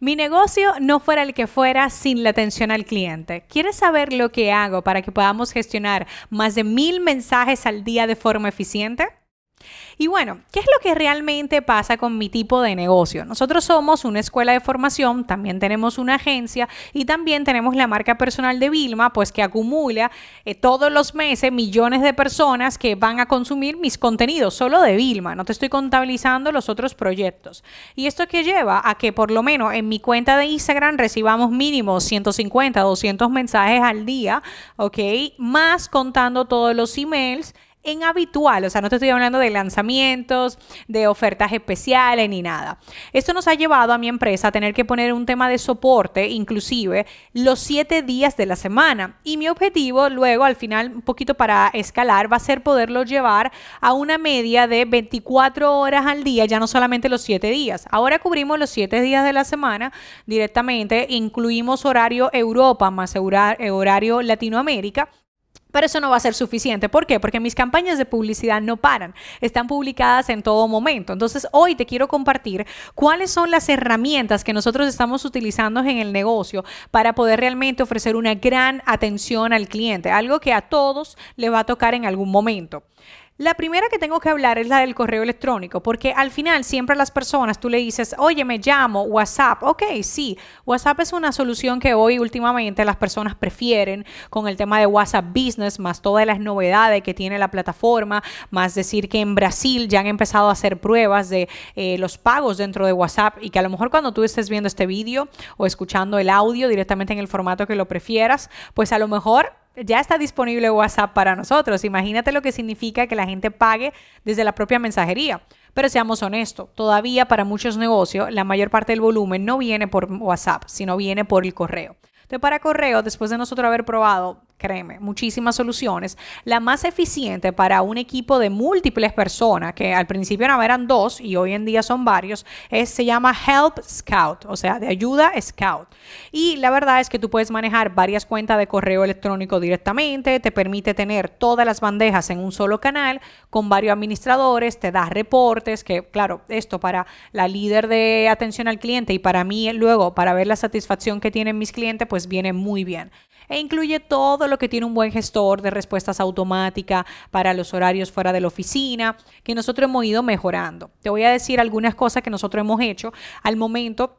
Mi negocio no fuera el que fuera sin la atención al cliente. ¿Quieres saber lo que hago para que podamos gestionar más de mil mensajes al día de forma eficiente? Y bueno, ¿qué es lo que realmente pasa con mi tipo de negocio? Nosotros somos una escuela de formación, también tenemos una agencia y también tenemos la marca personal de Vilma, pues que acumula eh, todos los meses millones de personas que van a consumir mis contenidos, solo de Vilma, no te estoy contabilizando los otros proyectos. Y esto que lleva a que por lo menos en mi cuenta de Instagram recibamos mínimo 150, 200 mensajes al día, ¿ok? Más contando todos los emails en habitual, o sea, no te estoy hablando de lanzamientos, de ofertas especiales ni nada. Esto nos ha llevado a mi empresa a tener que poner un tema de soporte, inclusive los siete días de la semana. Y mi objetivo luego, al final, un poquito para escalar, va a ser poderlo llevar a una media de 24 horas al día, ya no solamente los siete días. Ahora cubrimos los siete días de la semana directamente, incluimos horario Europa más horario Latinoamérica pero eso no va a ser suficiente. ¿Por qué? Porque mis campañas de publicidad no paran. Están publicadas en todo momento. Entonces, hoy te quiero compartir cuáles son las herramientas que nosotros estamos utilizando en el negocio para poder realmente ofrecer una gran atención al cliente. Algo que a todos le va a tocar en algún momento. La primera que tengo que hablar es la del correo electrónico, porque al final siempre a las personas tú le dices, oye, me llamo, WhatsApp. Ok, sí, WhatsApp es una solución que hoy últimamente las personas prefieren con el tema de WhatsApp Business, más todas las novedades que tiene la plataforma, más decir que en Brasil ya han empezado a hacer pruebas de eh, los pagos dentro de WhatsApp y que a lo mejor cuando tú estés viendo este vídeo o escuchando el audio directamente en el formato que lo prefieras, pues a lo mejor ya está disponible WhatsApp para nosotros. Imagínate lo que significa que la gente pague desde la propia mensajería. Pero seamos honestos, todavía para muchos negocios la mayor parte del volumen no viene por WhatsApp, sino viene por el correo. Entonces, para correo, después de nosotros haber probado créeme, muchísimas soluciones. La más eficiente para un equipo de múltiples personas, que al principio eran dos y hoy en día son varios, se llama Help Scout, o sea, de ayuda Scout. Y la verdad es que tú puedes manejar varias cuentas de correo electrónico directamente, te permite tener todas las bandejas en un solo canal con varios administradores, te da reportes, que claro, esto para la líder de atención al cliente y para mí luego para ver la satisfacción que tienen mis clientes, pues viene muy bien e incluye todo lo que tiene un buen gestor de respuestas automáticas para los horarios fuera de la oficina, que nosotros hemos ido mejorando. Te voy a decir algunas cosas que nosotros hemos hecho al momento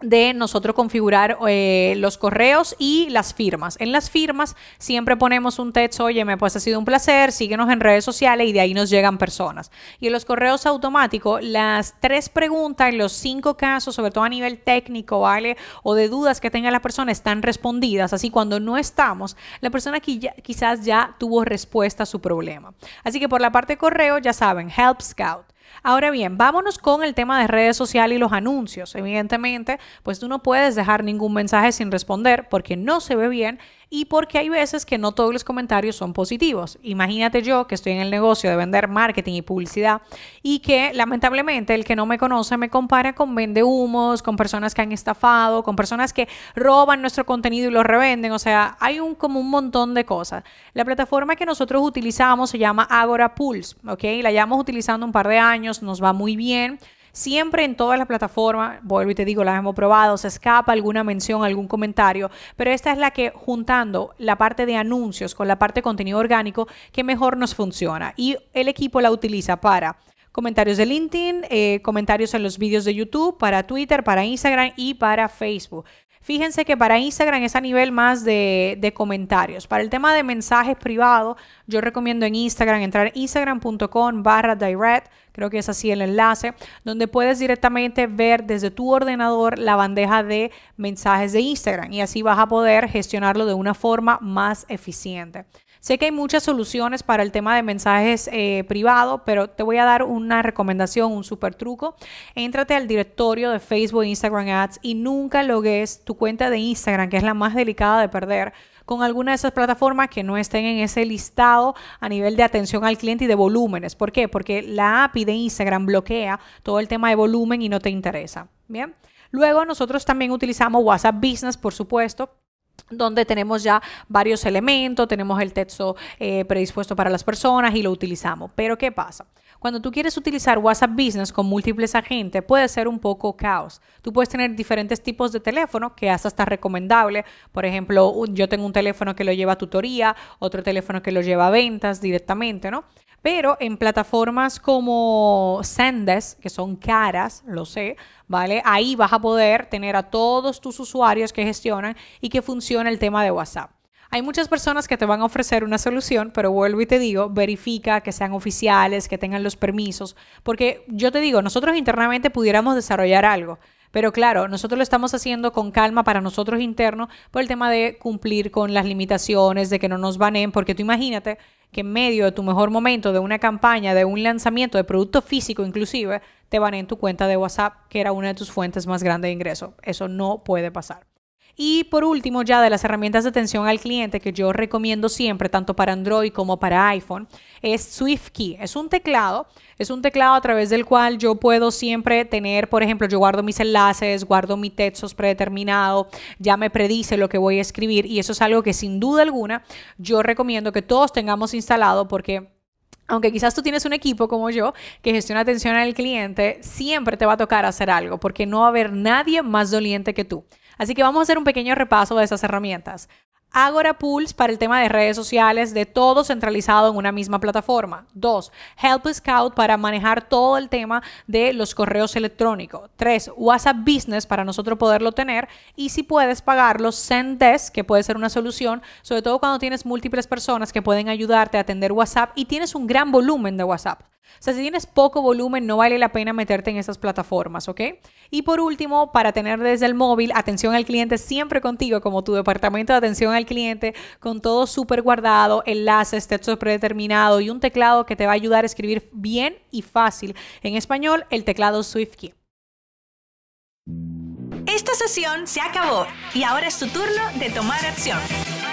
de nosotros configurar eh, los correos y las firmas. En las firmas siempre ponemos un texto, oye, me pues ha sido un placer, síguenos en redes sociales y de ahí nos llegan personas. Y en los correos automáticos, las tres preguntas los cinco casos, sobre todo a nivel técnico, ¿vale? O de dudas que tenga la persona, están respondidas. Así cuando no estamos, la persona quizás ya tuvo respuesta a su problema. Así que por la parte de correo, ya saben, Help Scout. Ahora bien, vámonos con el tema de redes sociales y los anuncios. Evidentemente, pues tú no puedes dejar ningún mensaje sin responder porque no se ve bien y porque hay veces que no todos los comentarios son positivos. Imagínate yo que estoy en el negocio de vender marketing y publicidad y que lamentablemente el que no me conoce me compara con vende humos, con personas que han estafado, con personas que roban nuestro contenido y lo revenden. O sea, hay un, como un montón de cosas. La plataforma que nosotros utilizamos se llama Agora Pulse, ¿ok? La llevamos utilizando un par de años, nos va muy bien. Siempre en todas las plataformas, vuelvo y te digo, las hemos probado, se escapa alguna mención, algún comentario, pero esta es la que juntando la parte de anuncios con la parte de contenido orgánico, que mejor nos funciona. Y el equipo la utiliza para comentarios de LinkedIn, eh, comentarios en los vídeos de YouTube, para Twitter, para Instagram y para Facebook. Fíjense que para Instagram es a nivel más de, comentarios. Para el tema de mensajes privados, yo recomiendo en Instagram entrar instagram.com barra direct, creo que es así el enlace, donde puedes directamente ver desde tu ordenador la bandeja de mensajes de Instagram y así vas a poder gestionarlo de una forma más eficiente. Sé que hay muchas soluciones para el tema de mensajes eh, privados, pero te voy a dar una recomendación, un super truco. Éntrate al directorio de Facebook e Instagram Ads y nunca logues tu cuenta de Instagram, que es la más delicada de perder con alguna de esas plataformas que no estén en ese listado a nivel de atención al cliente y de volúmenes. ¿Por qué? Porque la API de Instagram bloquea todo el tema de volumen y no te interesa. Bien. Luego nosotros también utilizamos WhatsApp Business, por supuesto, donde tenemos ya varios elementos, tenemos el texto eh, predispuesto para las personas y lo utilizamos. Pero ¿qué pasa? Cuando tú quieres utilizar WhatsApp Business con múltiples agentes, puede ser un poco caos. Tú puedes tener diferentes tipos de teléfono, que hasta está recomendable. Por ejemplo, yo tengo un teléfono que lo lleva a tutoría, otro teléfono que lo lleva a ventas directamente, ¿no? Pero en plataformas como Sendes, que son caras, lo sé, ¿vale? Ahí vas a poder tener a todos tus usuarios que gestionan y que funciona el tema de WhatsApp. Hay muchas personas que te van a ofrecer una solución, pero vuelvo y te digo, verifica que sean oficiales, que tengan los permisos, porque yo te digo, nosotros internamente pudiéramos desarrollar algo, pero claro, nosotros lo estamos haciendo con calma para nosotros internos por el tema de cumplir con las limitaciones, de que no nos banen, porque tú imagínate que en medio de tu mejor momento, de una campaña, de un lanzamiento de producto físico inclusive, te van en tu cuenta de WhatsApp, que era una de tus fuentes más grandes de ingreso. Eso no puede pasar. Y por último, ya de las herramientas de atención al cliente que yo recomiendo siempre, tanto para Android como para iPhone, es SwiftKey. Es un teclado, es un teclado a través del cual yo puedo siempre tener, por ejemplo, yo guardo mis enlaces, guardo mi textos predeterminado, ya me predice lo que voy a escribir y eso es algo que sin duda alguna yo recomiendo que todos tengamos instalado porque aunque quizás tú tienes un equipo como yo que gestiona atención al cliente, siempre te va a tocar hacer algo porque no va a haber nadie más doliente que tú. Así que vamos a hacer un pequeño repaso de esas herramientas. Agora Pools para el tema de redes sociales, de todo centralizado en una misma plataforma. Dos, Help Scout para manejar todo el tema de los correos electrónicos. Tres, WhatsApp Business para nosotros poderlo tener. Y si puedes pagarlo, Zendesk, que puede ser una solución, sobre todo cuando tienes múltiples personas que pueden ayudarte a atender WhatsApp y tienes un gran volumen de WhatsApp. O sea, si tienes poco volumen, no vale la pena meterte en esas plataformas, ¿ok? Y por último, para tener desde el móvil atención al cliente siempre contigo, como tu departamento de atención al cliente, con todo súper guardado, enlaces, textos predeterminados y un teclado que te va a ayudar a escribir bien y fácil en español, el teclado SwiftKey. Esta sesión se acabó y ahora es tu turno de tomar acción.